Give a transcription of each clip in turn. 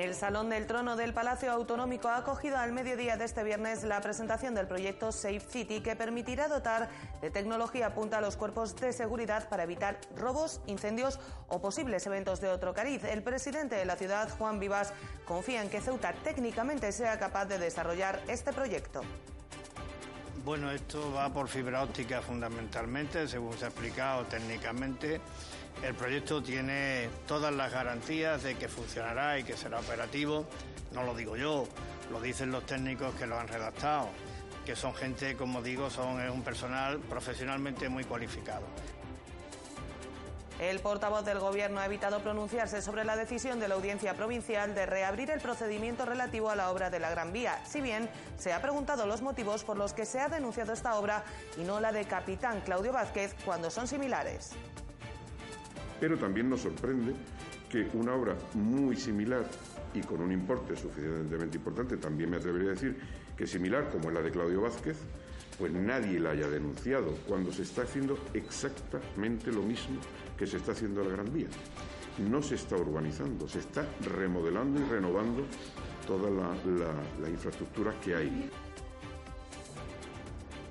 El Salón del Trono del Palacio Autonómico ha acogido al mediodía de este viernes la presentación del proyecto Safe City que permitirá dotar de tecnología punta a los cuerpos de seguridad para evitar robos, incendios o posibles eventos de otro cariz. El presidente de la ciudad, Juan Vivas, confía en que Ceuta técnicamente sea capaz de desarrollar este proyecto. Bueno, esto va por fibra óptica fundamentalmente, según se ha explicado técnicamente. El proyecto tiene todas las garantías de que funcionará y que será operativo. No lo digo yo, lo dicen los técnicos que lo han redactado, que son gente, como digo, son un personal profesionalmente muy cualificado. El portavoz del Gobierno ha evitado pronunciarse sobre la decisión de la Audiencia Provincial de reabrir el procedimiento relativo a la obra de la Gran Vía, si bien se ha preguntado los motivos por los que se ha denunciado esta obra y no la de Capitán Claudio Vázquez cuando son similares. Pero también nos sorprende que una obra muy similar y con un importe suficientemente importante, también me atrevería a decir que similar como la de Claudio Vázquez, pues nadie la haya denunciado cuando se está haciendo exactamente lo mismo que se está haciendo la Gran Vía. No se está urbanizando, se está remodelando y renovando toda la, la, la infraestructura que hay.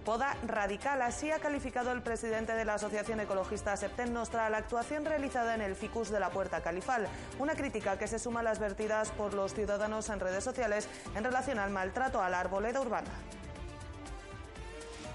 Poda radical, así ha calificado el presidente de la Asociación Ecologista Septen Nostra la actuación realizada en el ficus de la Puerta Califal, una crítica que se suma a las vertidas por los ciudadanos en redes sociales en relación al maltrato a la arboleda urbana.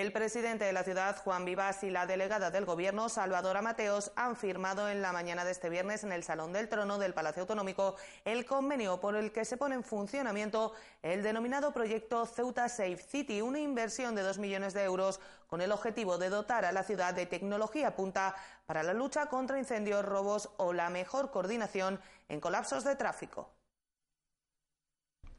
El presidente de la ciudad, Juan Vivas, y la delegada del Gobierno, Salvadora Mateos, han firmado en la mañana de este viernes en el Salón del Trono del Palacio Autonómico el convenio por el que se pone en funcionamiento el denominado proyecto Ceuta Safe City, una inversión de dos millones de euros con el objetivo de dotar a la ciudad de tecnología punta para la lucha contra incendios, robos o la mejor coordinación en colapsos de tráfico.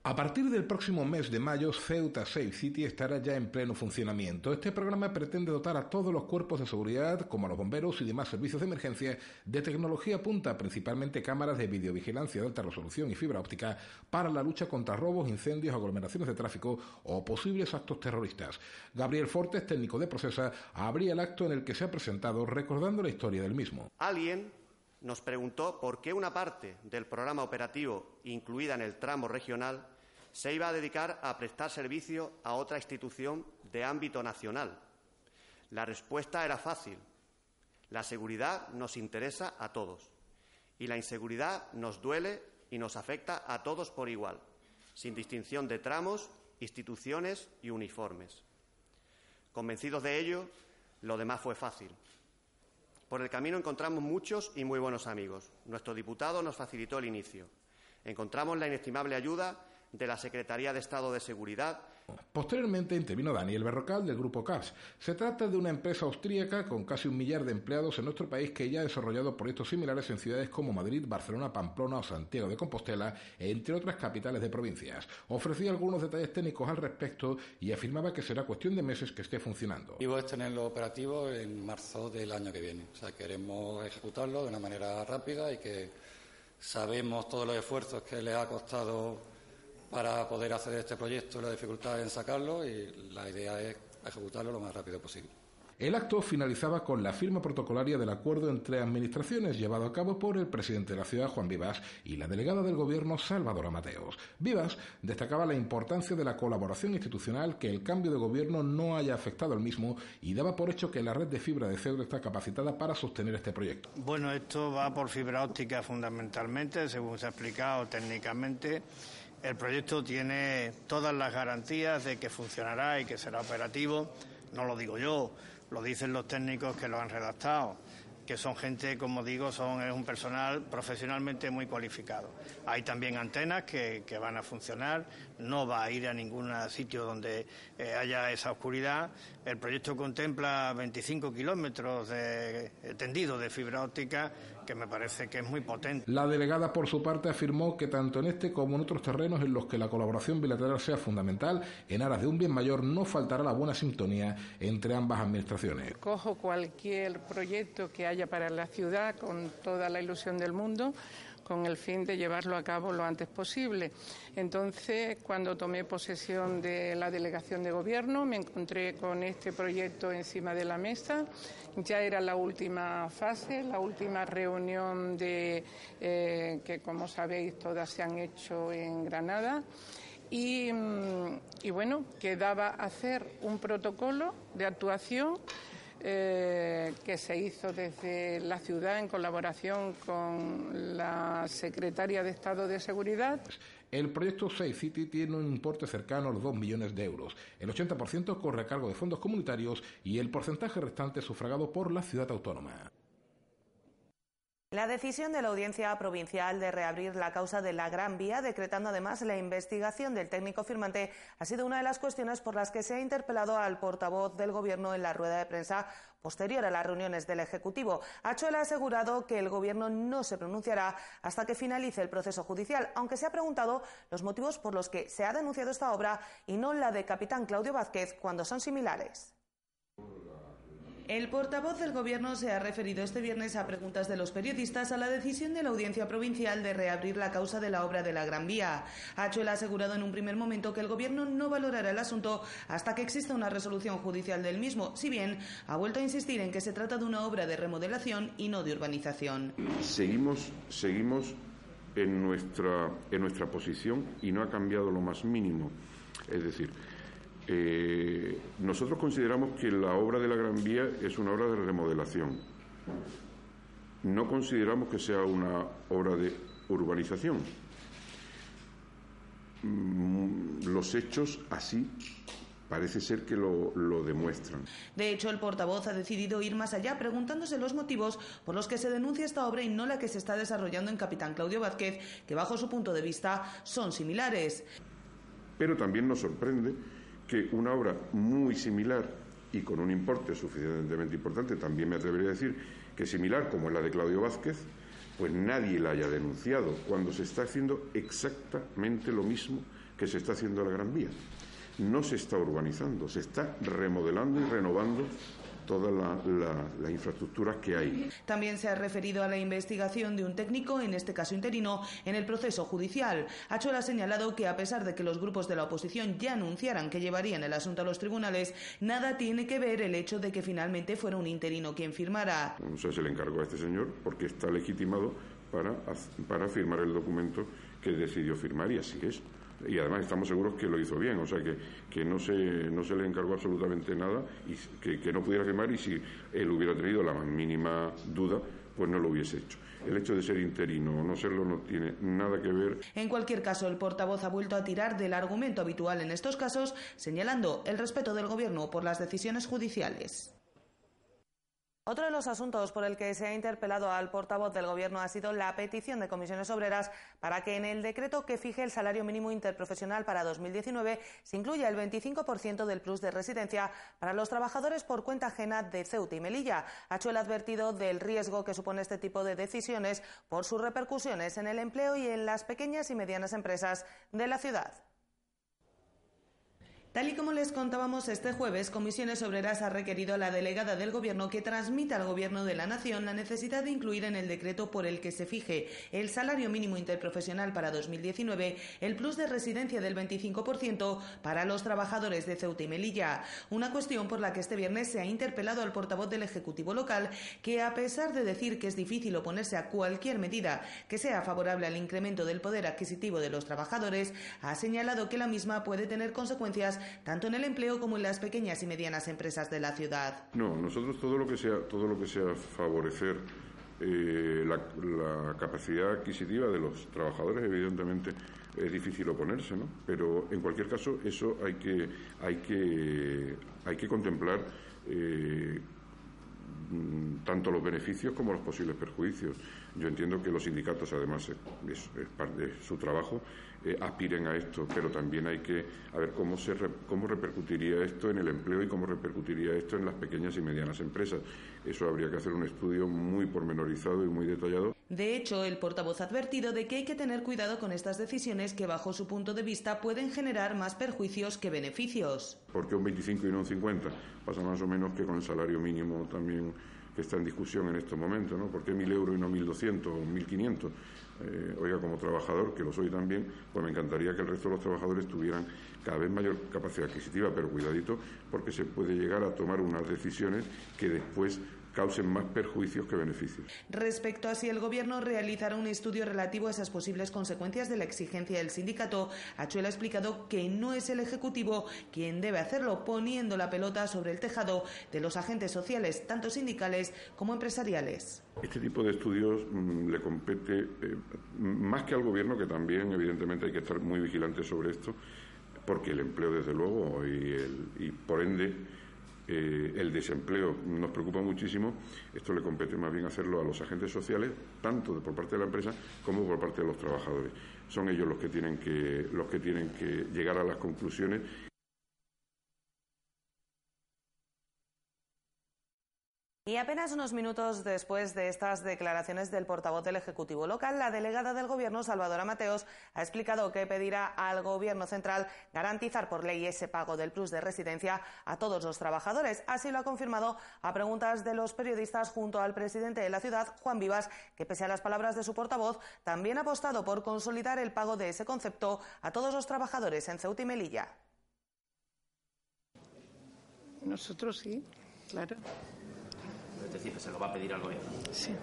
A partir del próximo mes de mayo, Ceuta Safe City estará ya en pleno funcionamiento. Este programa pretende dotar a todos los cuerpos de seguridad, como a los bomberos y demás servicios de emergencia, de tecnología punta, principalmente cámaras de videovigilancia de alta resolución y fibra óptica, para la lucha contra robos, incendios, aglomeraciones de tráfico o posibles actos terroristas. Gabriel Fortes, técnico de Procesa, abría el acto en el que se ha presentado recordando la historia del mismo. Alguien nos preguntó por qué una parte del programa operativo incluida en el tramo regional se iba a dedicar a prestar servicio a otra institución de ámbito nacional. La respuesta era fácil. La seguridad nos interesa a todos y la inseguridad nos duele y nos afecta a todos por igual, sin distinción de tramos, instituciones y uniformes. Convencidos de ello, lo demás fue fácil. Por el camino encontramos muchos y muy buenos amigos. Nuestro diputado nos facilitó el inicio. Encontramos la inestimable ayuda de la Secretaría de Estado de Seguridad. Posteriormente intervino Daniel Berrocal del Grupo CAPS. Se trata de una empresa austríaca con casi un millar de empleados en nuestro país que ya ha desarrollado proyectos similares en ciudades como Madrid, Barcelona, Pamplona o Santiago de Compostela, entre otras capitales de provincias. Ofrecía algunos detalles técnicos al respecto y afirmaba que será cuestión de meses que esté funcionando. El objetivo es tenerlo operativo en marzo del año que viene. O sea, queremos ejecutarlo de una manera rápida y que sabemos todos los esfuerzos que le ha costado para poder hacer este proyecto, la dificultad en sacarlo y la idea es ejecutarlo lo más rápido posible. El acto finalizaba con la firma protocolaria del acuerdo entre administraciones llevado a cabo por el presidente de la ciudad, Juan Vivas, y la delegada del gobierno, Salvadora Mateos. Vivas destacaba la importancia de la colaboración institucional, que el cambio de gobierno no haya afectado al mismo y daba por hecho que la red de fibra de Ceuta está capacitada para sostener este proyecto. Bueno, esto va por fibra óptica fundamentalmente, según se ha explicado técnicamente El proyecto tiene todas las garantías de que funcionará y que será operativo. No lo digo yo, lo dicen los técnicos que lo han redactado que son gente, como digo, son es un personal profesionalmente muy cualificado. Hay también antenas que, van a funcionar, no va a ir a ningún sitio donde eh, haya esa oscuridad. El proyecto contempla 25 kilómetros de, eh, tendido de fibra óptica que me parece que es muy potente. La delegada, por su parte, afirmó que tanto en este como en otros terrenos en los que la colaboración bilateral sea fundamental, en aras de un bien mayor no faltará la buena sintonía entre ambas administraciones. Cojo cualquier proyecto que haya para la ciudad con toda la ilusión del mundo con el fin de llevarlo a cabo lo antes posible. Entonces, cuando tomé posesión de la delegación de gobierno, me encontré con este proyecto encima de la mesa. Ya era la última fase, la última reunión de eh, que, como sabéis, todas se han hecho en Granada. Y, mm, y bueno, quedaba hacer un protocolo de actuación eh, que se hizo desde la ciudad en colaboración con la Secretaria de Estado de Seguridad. El proyecto Safe City tiene un importe cercano a los 2 millones de euros. El 80% corre a cargo de fondos comunitarios y el porcentaje restante sufragado por la ciudad autónoma. La decisión de la Audiencia Provincial de reabrir la causa de la Gran Vía, decretando además la investigación del técnico firmante, ha sido una de las cuestiones por las que se ha interpelado al portavoz del Gobierno en la rueda de prensa posterior a las reuniones del Ejecutivo. Achuel ha asegurado que el Gobierno no se pronunciará hasta que finalice el proceso judicial, aunque se ha preguntado los motivos por los que se ha denunciado esta obra y no la de Capitán Claudio Vázquez cuando son similares. El portavoz del Gobierno se ha referido este viernes a preguntas de los periodistas a la decisión de la Audiencia Provincial de reabrir la causa de la obra de la Gran Vía. Hachuel ha asegurado en un primer momento que el Gobierno no valorará el asunto hasta que exista una resolución judicial del mismo, si bien ha vuelto a insistir en que se trata de una obra de remodelación y no de urbanización. Seguimos, seguimos en nuestra, en nuestra posición y no ha cambiado lo más mínimo. Es decir, eh, nosotros consideramos que la obra de la Gran Vía es una obra de remodelación. No consideramos que sea una obra de urbanización. Mm, los hechos así parece ser que lo, lo, demuestran. De hecho, el portavoz ha decidido ir más allá, preguntándose los motivos por los que se denuncia esta obra y no la que se está desarrollando en Capitán Claudio Vázquez, que bajo su punto de vista son similares. Pero también nos sorprende que una obra muy similar y con un importe suficientemente importante, también me atrevería a decir que similar como es la de Claudio Vázquez, pues nadie la haya denunciado cuando se está haciendo exactamente lo mismo que se está haciendo en la Gran Vía. No se está urbanizando, se está remodelando y renovando toda la, infraestructura que hay. También se ha referido a la investigación de un técnico, en este caso interino, en el proceso judicial. Achola ha señalado que a pesar de que los grupos de la oposición ya anunciaran que llevarían el asunto a los tribunales, nada tiene que ver el hecho de que finalmente fuera un interino quien firmara. O sea, se le encargó a este señor porque está legitimado para, para firmar el documento que decidió firmar y así es y además estamos seguros que lo hizo bien, o sea que, que no, se, no se le encargó absolutamente nada y que, que no pudiera firmar y si él hubiera tenido la mínima duda, pues no lo hubiese hecho. El hecho de ser interino o no serlo no tiene nada que ver. En cualquier caso, el portavoz ha vuelto a tirar del argumento habitual en estos casos, señalando el respeto del Gobierno por las decisiones judiciales. Otro de los asuntos por el que se ha interpelado al portavoz del Gobierno ha sido la petición de comisiones obreras para que en el decreto que fije el salario mínimo interprofesional para 2019 se incluya el 25% del plus de residencia para los trabajadores por cuenta ajena de Ceuta y Melilla. Ha hecho el advertido del riesgo que supone este tipo de decisiones por sus repercusiones en el empleo y en las pequeñas y medianas empresas de la ciudad. Tal y como les contábamos este jueves, Comisiones Obreras ha requerido a la delegada del Gobierno que transmita al Gobierno de la Nación la necesidad de incluir en el decreto por el que se fije el salario mínimo interprofesional para 2019 el plus de residencia del 25% para los trabajadores de Ceuta y Melilla. Una cuestión por la que este viernes se ha interpelado al portavoz del Ejecutivo local que, a pesar de decir que es difícil oponerse a cualquier medida que sea favorable al incremento del poder adquisitivo de los trabajadores, ha señalado que la misma puede tener consecuencias tanto en el empleo como en las pequeñas y medianas empresas de la ciudad. No, nosotros todo lo que sea, todo lo que sea favorecer eh, la, capacidad adquisitiva de los trabajadores, evidentemente es difícil oponerse, ¿no? Pero en cualquier caso, eso hay que, hay que, hay que contemplar eh, tanto los beneficios como los posibles perjuicios. Yo entiendo que los sindicatos, además, es, parte de su trabajo, eh, aspiren a esto, pero también hay que ver cómo, se cómo repercutiría esto en el empleo y cómo repercutiría esto en las pequeñas y medianas empresas. Eso habría que hacer un estudio muy pormenorizado y muy detallado. De hecho, el portavoz ha advertido de que hay que tener cuidado con estas decisiones que, bajo su punto de vista, pueden generar más perjuicios que beneficios. ¿Por qué un 25 y no un 50? Pasa más o menos que con el salario mínimo también que está en discusión en estos momentos, ¿no? ¿Por qué 1.000 euros y no 1.200 o 1.500? Eh, oiga, como trabajador, que lo soy también, pues me encantaría que el resto de los trabajadores tuvieran cada vez mayor capacidad adquisitiva, pero cuidadito, porque se puede llegar a tomar unas decisiones que después causen más perjuicios que beneficios. Respecto a si el Gobierno realizará un estudio relativo a esas posibles consecuencias de la exigencia del sindicato, Achuel ha explicado que no es el Ejecutivo quien debe hacerlo, poniendo la pelota sobre el tejado de los agentes sociales, tanto sindicales como empresariales. Este tipo de estudios mm, le compete eh, más que al Gobierno, que también evidentemente hay que estar muy vigilante sobre esto, porque el empleo, desde luego, y por ende, eh, el desempleo nos preocupa muchísimo. Esto le compete más bien hacerlo a los agentes sociales, tanto por parte de la empresa como por parte de los trabajadores. Son ellos los que tienen que, los que, tienen que llegar a las conclusiones Y apenas unos minutos después de estas declaraciones del portavoz del Ejecutivo local, la delegada del Gobierno, Salvadora Mateos, ha explicado que pedirá al Gobierno central garantizar por ley ese pago del plus de residencia a todos los trabajadores. Así lo ha confirmado a preguntas de los periodistas junto al presidente de la ciudad, Juan Vivas, que pese a las palabras de su portavoz, también ha apostado por consolidar el pago de ese concepto a todos los trabajadores en Ceuta y Melilla. Nosotros sí, claro es decir, que se lo va a pedir al gobierno. Sí.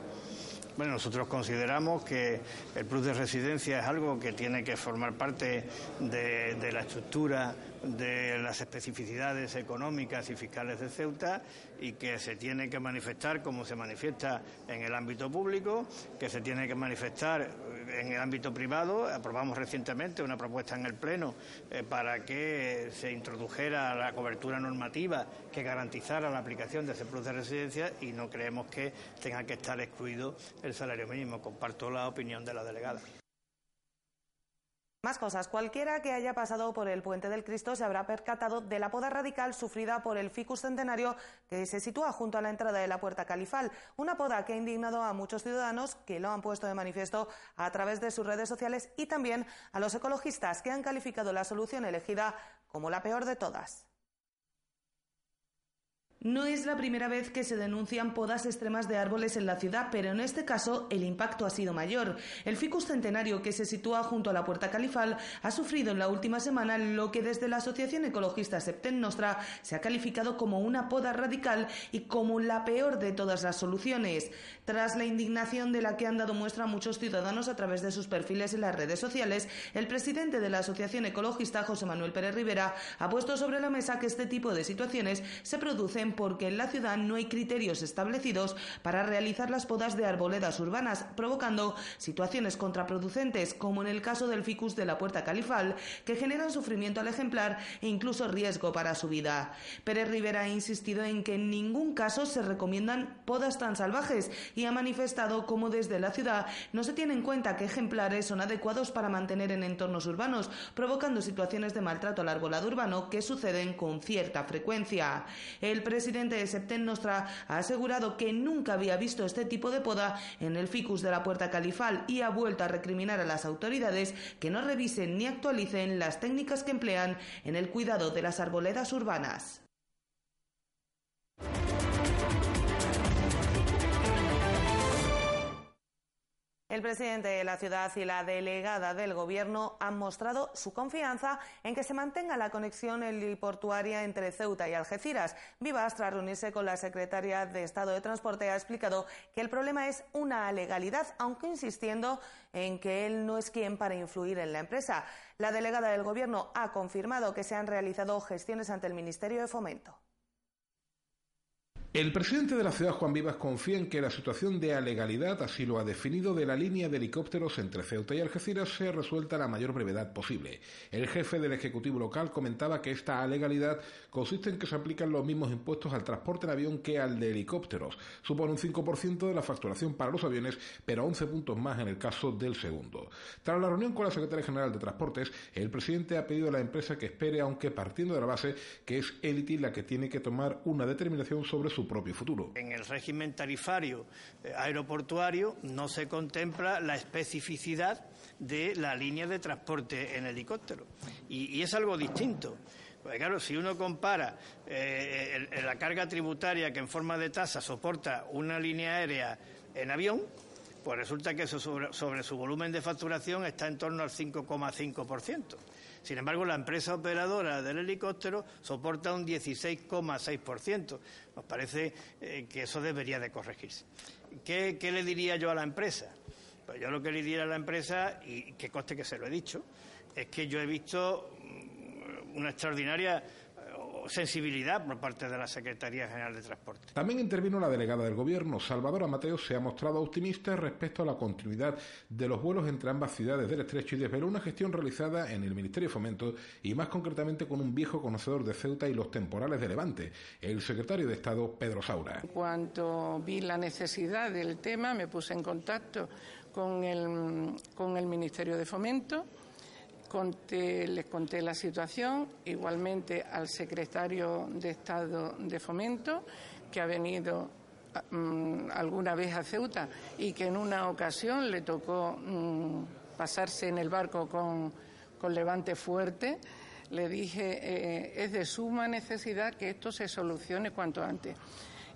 Bueno, nosotros consideramos que el plus de residencia es algo que tiene que formar parte de, de la estructura de las especificidades económicas y fiscales de Ceuta y que se tiene que manifestar como se manifiesta en el ámbito público, que se tiene que manifestar en el ámbito privado. Aprobamos recientemente una propuesta en el Pleno eh, para que se introdujera la cobertura normativa que garantizara la aplicación de ese plus de residencia y no creemos que tenga que estar excluido el salario mínimo. Comparto la opinión de la delegada. Más cosas. Cualquiera que haya pasado por el Puente del Cristo se habrá percatado de la poda radical sufrida por el ficus centenario que se sitúa junto a la entrada de la Puerta Califal. Una poda que ha indignado a muchos ciudadanos que lo han puesto de manifiesto a través de sus redes sociales y también a los ecologistas que han calificado la solución elegida como la peor de todas. No es la primera vez que se denuncian podas extremas de árboles en la ciudad, pero en este caso el impacto ha sido mayor. El ficus centenario que se sitúa junto a la Puerta Califal ha sufrido en la última semana lo que desde la Asociación Ecologista Septen Nostra se ha calificado como una poda radical y como la peor de todas las soluciones. Tras la indignación de la que han dado muestra muchos ciudadanos a través de sus perfiles en las redes sociales, el presidente de la Asociación Ecologista, José Manuel Pérez Rivera, ha puesto sobre la mesa que este tipo de situaciones se producen porque en la ciudad no hay criterios establecidos para realizar las podas de arboledas urbanas, provocando situaciones contraproducentes, como en el caso del ficus de la Puerta Califal, que generan sufrimiento al ejemplar e incluso riesgo para su vida. Pérez Rivera ha insistido en que en ningún caso se recomiendan podas tan salvajes y ha manifestado cómo desde la ciudad no se tiene en cuenta que ejemplares son adecuados para mantener en entornos urbanos, provocando situaciones de maltrato al arbolado urbano que suceden con cierta frecuencia. El presidente de Septen Nostra ha asegurado que nunca había visto este tipo de poda en el ficus de la Puerta Califal y ha vuelto a recriminar a las autoridades que no revisen ni actualicen las técnicas que emplean en el cuidado de las arboledas urbanas. El presidente de la ciudad y la delegada del Gobierno han mostrado su confianza en que se mantenga la conexión heliportuaria entre Ceuta y Algeciras. Vivas, tras reunirse con la secretaria de Estado de Transporte, ha explicado que el problema es una legalidad, aunque insistiendo en que él no es quien para influir en la empresa. La delegada del Gobierno ha confirmado que se han realizado gestiones ante el Ministerio de Fomento. El presidente de la ciudad, Juan Vivas, confía en que la situación de alegalidad, así lo ha definido, de la línea de helicópteros entre Ceuta y Algeciras sea resuelta a la mayor brevedad posible. El jefe del Ejecutivo local comentaba que esta alegalidad consiste en que se aplican los mismos impuestos al transporte en avión que al de helicópteros. Supone un 5% de la facturación para los aviones, pero 11 puntos más en el caso del segundo. Tras la reunión con la secretaria general de Transportes, el presidente ha pedido a la empresa que espere, aunque partiendo de la base que es Elity la que tiene que tomar una determinación sobre su En el régimen tarifario eh, aeroportuario no se contempla la especificidad de la línea de transporte en helicóptero y, es algo distinto. Porque claro, si uno compara eh, la carga tributaria que en forma de tasa soporta una línea aérea en avión, pues resulta que eso sobre su volumen de facturación está en torno al 5,5%. Sin embargo, la empresa operadora del helicóptero soporta un 16,6%. Nos parece eh, que eso debería de corregirse. ¿Qué, le diría yo a la empresa? Pues yo lo que le diría a la empresa, y que coste que se lo he dicho, es que yo he visto mm, una extraordinaria sensibilidad por parte de la Secretaría General de Transporte. También intervino la delegada del Gobierno. Salvador Amateo se ha mostrado optimista respecto a la continuidad de los vuelos entre ambas ciudades del Estrecho y desveló una gestión realizada en el Ministerio de Fomento y más concretamente con un viejo conocedor de Ceuta y los temporales de Levante, el secretario de Estado Pedro Saura. Cuando vi la necesidad del tema me puse en contacto con el, con el Ministerio de Fomento les conté la situación, igualmente al secretario de Estado de Fomento, que ha venido mm, alguna vez a Ceuta y que en una ocasión le tocó mm, pasarse en el barco con, levante fuerte. Le dije, eh, es de suma necesidad que esto se solucione cuanto antes.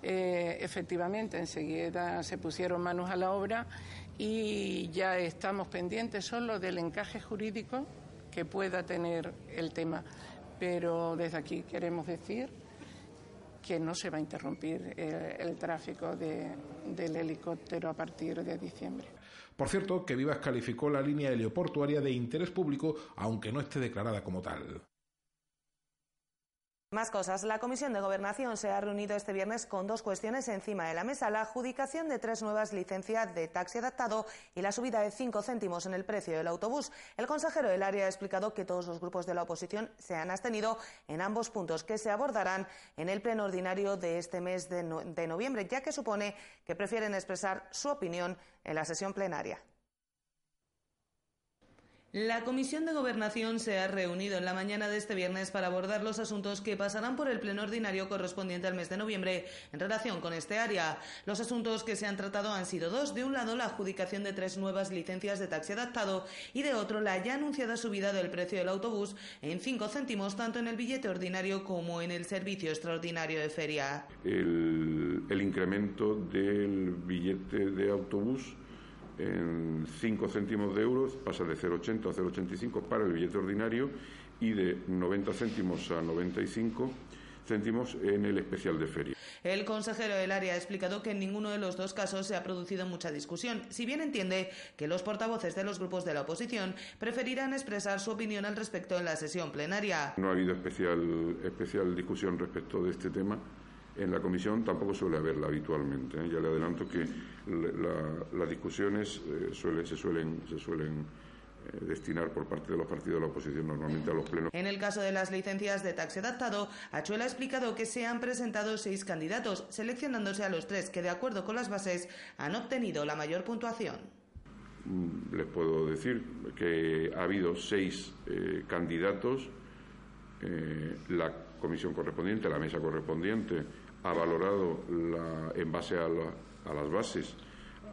Eh, efectivamente, enseguida se pusieron manos a la obra y ya estamos pendientes solo del encaje jurídico que pueda tener el tema. Pero desde aquí queremos decir que no se va a interrumpir eh, el, tráfico del helicóptero a partir de diciembre. Por cierto, que Vivas calificó la línea helioportuaria de interés público, aunque no esté declarada como tal. Más cosas. La Comisión de Gobernación se ha reunido este viernes con dos cuestiones encima de la mesa. La adjudicación de tres nuevas licencias de taxi adaptado y la subida de cinco céntimos en el precio del autobús. El consejero del área ha explicado que todos los grupos de la oposición se han abstenido en ambos puntos que se abordarán en el pleno ordinario de este mes de, de noviembre, ya que supone que prefieren expresar su opinión en la sesión plenaria. La Comisión de Gobernación se ha reunido en la mañana de este viernes para abordar los asuntos que pasarán por el pleno ordinario correspondiente al mes de noviembre en relación con este área. Los asuntos que se han tratado han sido dos. De un lado, la adjudicación de tres nuevas licencias de taxi adaptado y de otro, la ya anunciada subida del precio del autobús en cinco céntimos tanto en el billete ordinario como en el servicio extraordinario de feria. El, el incremento del billete de autobús en 5 céntimos de euros, pasa de 0,80 a 0,85 para el billete ordinario y de 90 céntimos a 95 céntimos en el especial de feria. El consejero del área ha explicado que en ninguno de los dos casos se ha producido mucha discusión, si bien entiende que los portavoces de los grupos de la oposición preferirán expresar su opinión al respecto en la sesión plenaria. No ha habido especial, especial discusión respecto de este tema en la comisión tampoco suele haberla habitualmente. ¿eh? Ya le adelanto que las discusiones eh, se suelen, se suelen eh, destinar por parte de los partidos de la oposición normalmente a los plenos. En el caso de las licencias de taxi adaptado, Achuela ha explicado que se han presentado seis candidatos, seleccionándose a los tres que, de acuerdo con las bases, han obtenido la mayor puntuación. Mm, les puedo decir que ha habido seis candidatos. la comisión correspondiente, la mesa correspondiente, ha valorado en base a, las bases,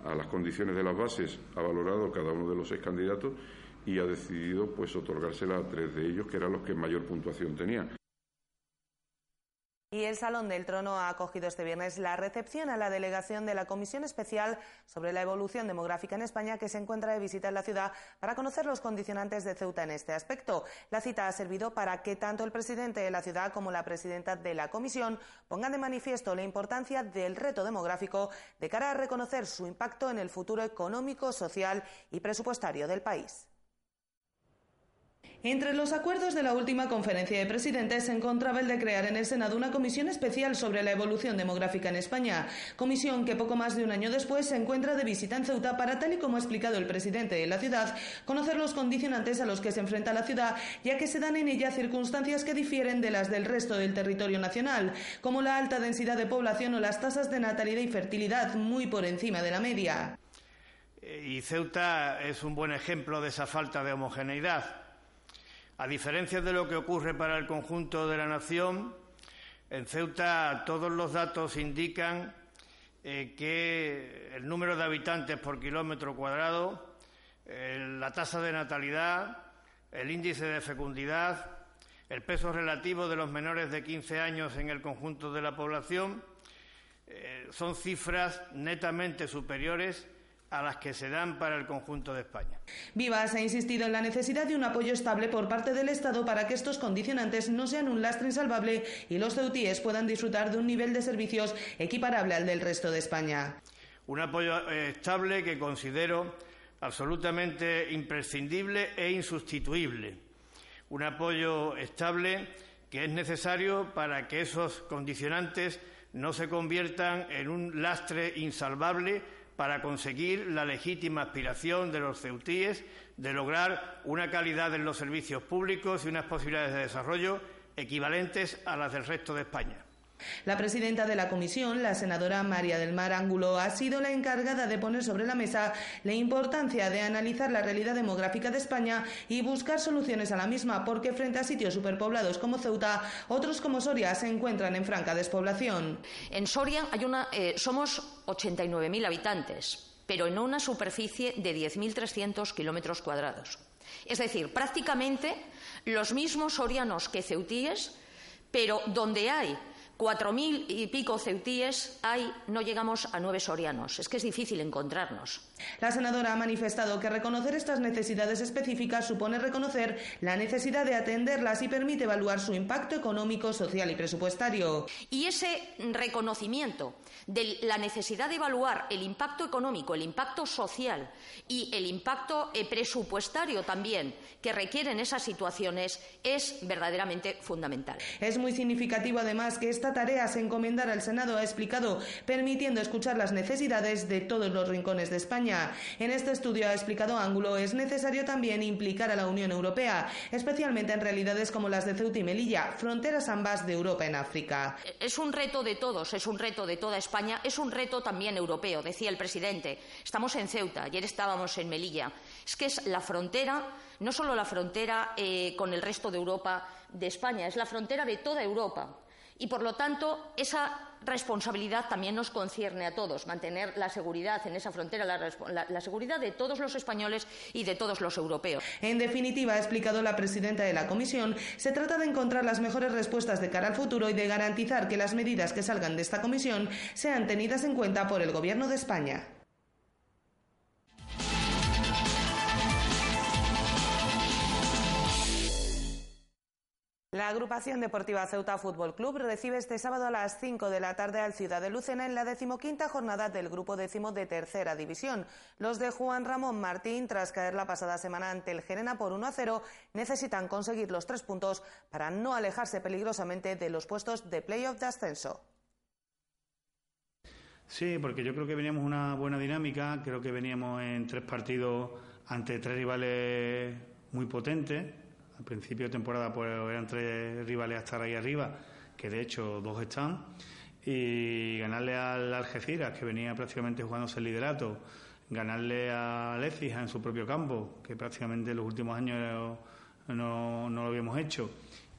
a las condiciones de las bases, ha valorado cada uno de los seis candidatos y ha decidido pues otorgársela a tres de ellos, que eran los que mayor puntuación tenían. Y el Salón del Trono ha acogido este viernes la recepción a la delegación de la Comisión Especial sobre la Evolución Demográfica en España que se encuentra de visita en la ciudad para conocer los condicionantes de Ceuta en este aspecto. La cita ha servido para que tanto el presidente de la ciudad como la presidenta de la Comisión pongan de manifiesto la importancia del reto demográfico de cara a reconocer su impacto en el futuro económico, social y presupuestario del país. Entre los acuerdos de la última conferencia de presidentes se encontraba el de crear en el Senado una comisión especial sobre la evolución demográfica en España, comisión que poco más de un año después se encuentra de visita en Ceuta para, tal y como ha explicado el presidente de la ciudad, conocer los condicionantes a los que se enfrenta la ciudad, ya que se dan en ella circunstancias que difieren de las del resto del territorio nacional, como la alta densidad de población o las tasas de natalidad y fertilidad muy por encima de la media. Y Ceuta es un buen ejemplo de esa falta de homogeneidad a diferencia de lo que ocurre para el conjunto de la nación, en Ceuta todos los datos indican eh, que el número de habitantes por kilómetro cuadrado, eh, la tasa de natalidad, el índice de fecundidad, el peso relativo de los menores de 15 años en el conjunto de la población, eh, son cifras netamente superiores a las que se dan para el conjunto de España. Vivas ha insistido en la necesidad de un apoyo estable por parte del Estado para que estos condicionantes no sean un lastre insalvable y los ceutíes puedan disfrutar de un nivel de servicios equiparable al del resto de España. Un apoyo eh, estable que considero absolutamente imprescindible e insustituible. Un apoyo estable que es necesario para que esos condicionantes no se conviertan en un lastre insalvable para conseguir la legítima aspiración de los ceutíes de lograr una calidad en los servicios públicos y unas posibilidades de desarrollo equivalentes a las del resto de España. La presidenta de la comisión, la senadora María del Mar Ángulo, ha sido la encargada de poner sobre la mesa la importancia de analizar la realidad demográfica de España y buscar soluciones a la misma, porque frente a sitios superpoblados como Ceuta, otros como Soria se encuentran en franca despoblación. En Soria hay una, eh, somos 89.000 habitantes, pero en una superficie de 10.300 kilómetros cuadrados. Es decir, prácticamente los mismos sorianos que ceutíes, pero donde hay cuatro mil y pico ceutíes hay, no llegamos a nueve sorianos. Es que es difícil encontrarnos. La senadora ha manifestado que reconocer estas necesidades específicas supone reconocer la necesidad de atenderlas y permite evaluar su impacto económico, social y presupuestario. Y ese reconocimiento de la necesidad de evaluar el impacto económico, el impacto social y el impacto eh, presupuestario también que requieren esas situaciones es verdaderamente fundamental. Es muy significativo además que esta tarea se encomendara al Senado, ha explicado, permitiendo escuchar las necesidades de todos los rincones de España. En este estudio, ha explicado Ángulo, es necesario también implicar a la Unión Europea, especialmente en realidades como las de Ceuta y Melilla, fronteras ambas de Europa en África. Es un reto de todos, es un reto de toda España, es un reto también europeo, decía el presidente. Estamos en Ceuta, ayer estábamos en Melilla. Es que es la frontera, no solo la frontera eh, con el resto de Europa, de España, es la frontera de toda Europa. Y, por lo tanto, esa responsabilidad también nos concierne a todos, mantener la seguridad en esa frontera, la, seguridad de todos los españoles y de todos los europeos. En definitiva, ha explicado la presidenta de la Comisión, se trata de encontrar las mejores respuestas de cara al futuro y de garantizar que las medidas que salgan de esta comisión sean tenidas en cuenta por el Gobierno de España. La agrupación deportiva Ceuta Fútbol Club recibe este sábado a las 5 de la tarde al Ciudad de Lucena en la decimoquinta jornada del grupo décimo de tercera división. Los de Juan Ramón Martín, tras caer la pasada semana ante el Gerena por 1 a 0, necesitan conseguir los tres puntos para no alejarse peligrosamente de los puestos de playoff de ascenso. Sí, porque yo creo que veníamos una buena dinámica, creo que veníamos en tres partidos ante tres rivales muy potentes al principio de temporada pues eran tres rivales a estar ahí arriba, que de hecho dos están, y ganarle al Algeciras, que venía prácticamente jugándose el liderato, ganarle a Lecija en su propio campo, que prácticamente en los últimos años no, lo habíamos hecho,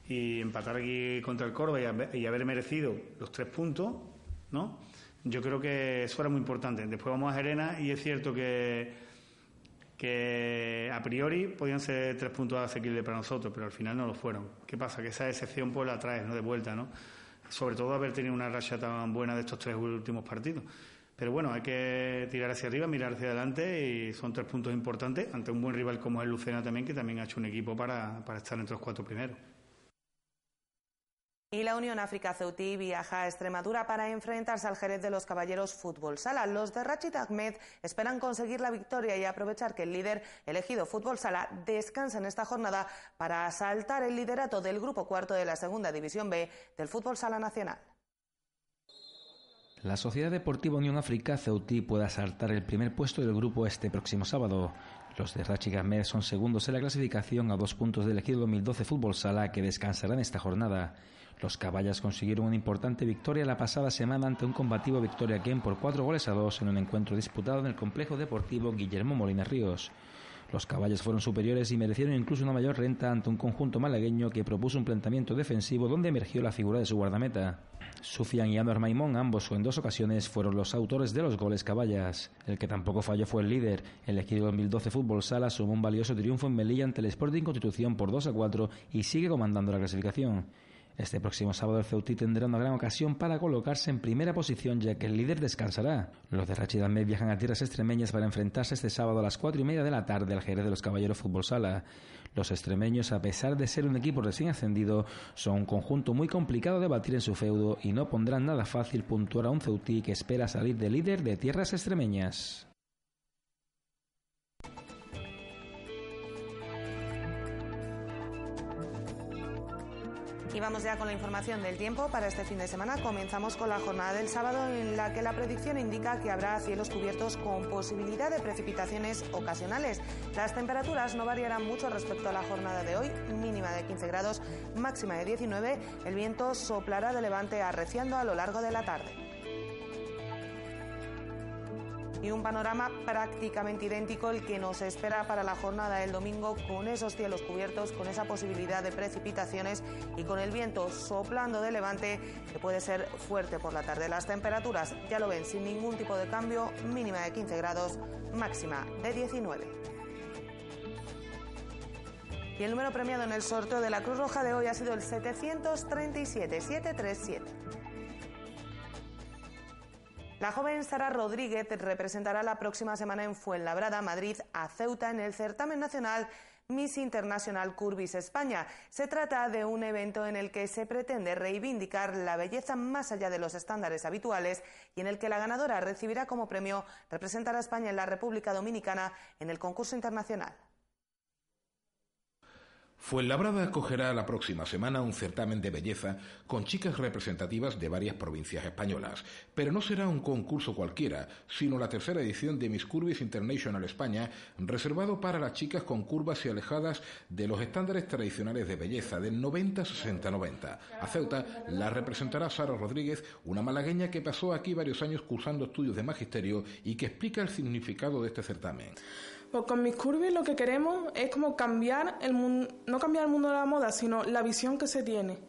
y empatar aquí contra el Córdoba y, y haber merecido los tres puntos, ¿no? Yo creo que eso era muy importante. Después vamos a Gerena y es cierto que que a priori podían ser tres puntos asequibles para nosotros, pero al final no lo fueron. ¿Qué pasa? Que esa excepción pues la traes, ¿no? De vuelta, ¿no? Sobre todo haber tenido una racha tan buena de estos tres últimos partidos. Pero bueno, hay que tirar hacia arriba, mirar hacia adelante y son tres puntos importantes ante un buen rival como es Lucena también, que también ha hecho un equipo para, para estar entre los cuatro primeros. Y la Unión África Ceutí viaja a Extremadura para enfrentarse al Jerez de los Caballeros Fútbol Sala. Los de Rachid Ahmed esperan conseguir la victoria y aprovechar que el líder elegido Fútbol Sala descansa en esta jornada para asaltar el liderato del grupo cuarto de la Segunda División B del Fútbol Sala Nacional. La Sociedad Deportiva Unión África Ceutí puede asaltar el primer puesto del grupo este próximo sábado. Los de Rachid Ahmed son segundos en la clasificación a dos puntos del elegido 2012 Fútbol Sala que descansarán esta jornada. Los caballas consiguieron una importante victoria la pasada semana ante un combativo Victoria Ken por cuatro goles a dos en un encuentro disputado en el complejo deportivo Guillermo Molina Ríos. Los caballos fueron superiores y merecieron incluso una mayor renta ante un conjunto malagueño que propuso un planteamiento defensivo donde emergió la figura de su guardameta. Sufian y Anuar Maimón, ambos en dos ocasiones, fueron los autores de los goles caballas. El que tampoco falló fue el líder. El equipo 2012 Fútbol Sala sumó un valioso triunfo en Melilla ante el Sporting Constitución por 2 a 4 y sigue comandando la clasificación. Este próximo sábado el Ceutí tendrá una gran ocasión para colocarse en primera posición ya que el líder descansará. Los de Rachid Ahmed viajan a tierras extremeñas para enfrentarse este sábado a las cuatro y media de la tarde al Jerez de los Caballeros Fútbol Sala. Los extremeños, a pesar de ser un equipo recién ascendido, son un conjunto muy complicado de batir en su feudo y no pondrán nada fácil puntuar a un Ceutí que espera salir de líder de tierras extremeñas. Y vamos ya con la información del tiempo para este fin de semana. Comenzamos con la jornada del sábado en la que la predicción indica que habrá cielos cubiertos con posibilidad de precipitaciones ocasionales. Las temperaturas no variarán mucho respecto a la jornada de hoy, mínima de 15 grados, máxima de 19. El viento soplará de levante arreciando a lo largo de la tarde y un panorama prácticamente idéntico el que nos espera para la jornada del domingo con esos cielos cubiertos, con esa posibilidad de precipitaciones y con el viento soplando de levante que puede ser fuerte por la tarde. Las temperaturas, ya lo ven, sin ningún tipo de cambio, mínima de 15 grados, máxima de 19. Y el número premiado en el sorteo de la Cruz Roja de hoy ha sido el 737 737. La joven Sara Rodríguez representará la próxima semana en Fuenlabrada, Madrid, a Ceuta en el certamen nacional Miss International Curvis España. Se trata de un evento en el que se pretende reivindicar la belleza más allá de los estándares habituales y en el que la ganadora recibirá como premio representar a España en la República Dominicana en el concurso internacional. Fuenlabrada acogerá la próxima semana un certamen de belleza con chicas representativas de varias provincias españolas, pero no será un concurso cualquiera, sino la tercera edición de Miss Curvis International España, reservado para las chicas con curvas y alejadas de los estándares tradicionales de belleza del 90-60-90. A Ceuta la representará Sara Rodríguez, una malagueña que pasó aquí varios años cursando estudios de magisterio y que explica el significado de este certamen. Pues con mis curvis lo que queremos es como cambiar el mundo, no cambiar el mundo de la moda, sino la visión que se tiene,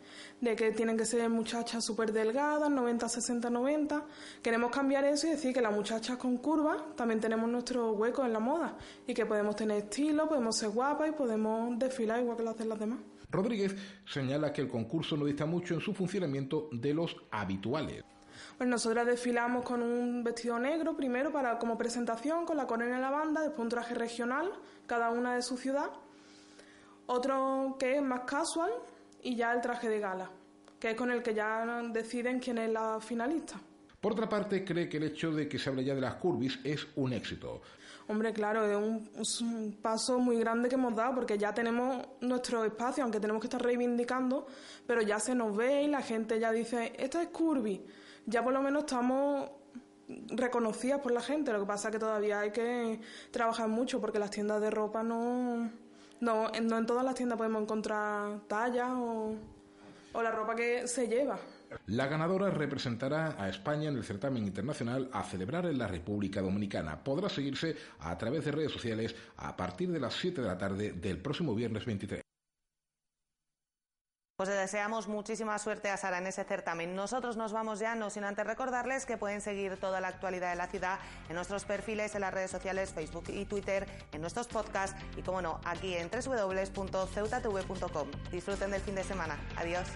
de que tienen que ser muchachas súper delgadas, 90, 60, 90. Queremos cambiar eso y decir que las muchachas con curvas también tenemos nuestro hueco en la moda y que podemos tener estilo, podemos ser guapas y podemos desfilar igual que lo hacen las demás. Rodríguez señala que el concurso no dista mucho en su funcionamiento de los habituales. Pues nosotras desfilamos con un vestido negro primero para como presentación, con la corona en la banda, después un traje regional, cada una de su ciudad, otro que es más casual y ya el traje de gala, que es con el que ya deciden quién es la finalista. Por otra parte, cree que el hecho de que se hable ya de las curvis es un éxito. Hombre, claro, es un, es un, paso muy grande que hemos dado porque ya tenemos nuestro espacio, aunque tenemos que estar reivindicando, pero ya se nos ve y la gente ya dice, esta es curvy ya por lo menos estamos reconocidas por la gente. Lo que pasa es que todavía hay que trabajar mucho porque las tiendas de ropa no, no, no en todas las tiendas podemos encontrar tallas o, o la ropa que se lleva. La ganadora representará a España en el certamen internacional a celebrar en la República Dominicana. Podrá seguirse a través de redes sociales a partir de las 7 de la tarde del próximo viernes 23. Pues deseamos muchísima suerte a Sara en ese certamen. Nosotros nos vamos ya, no sin antes recordarles que pueden seguir toda la actualidad de la ciudad en nuestros perfiles en las redes sociales, Facebook y Twitter, en nuestros podcasts y, como no, aquí en www.ceutatv.com. Disfruten del fin de semana. Adiós.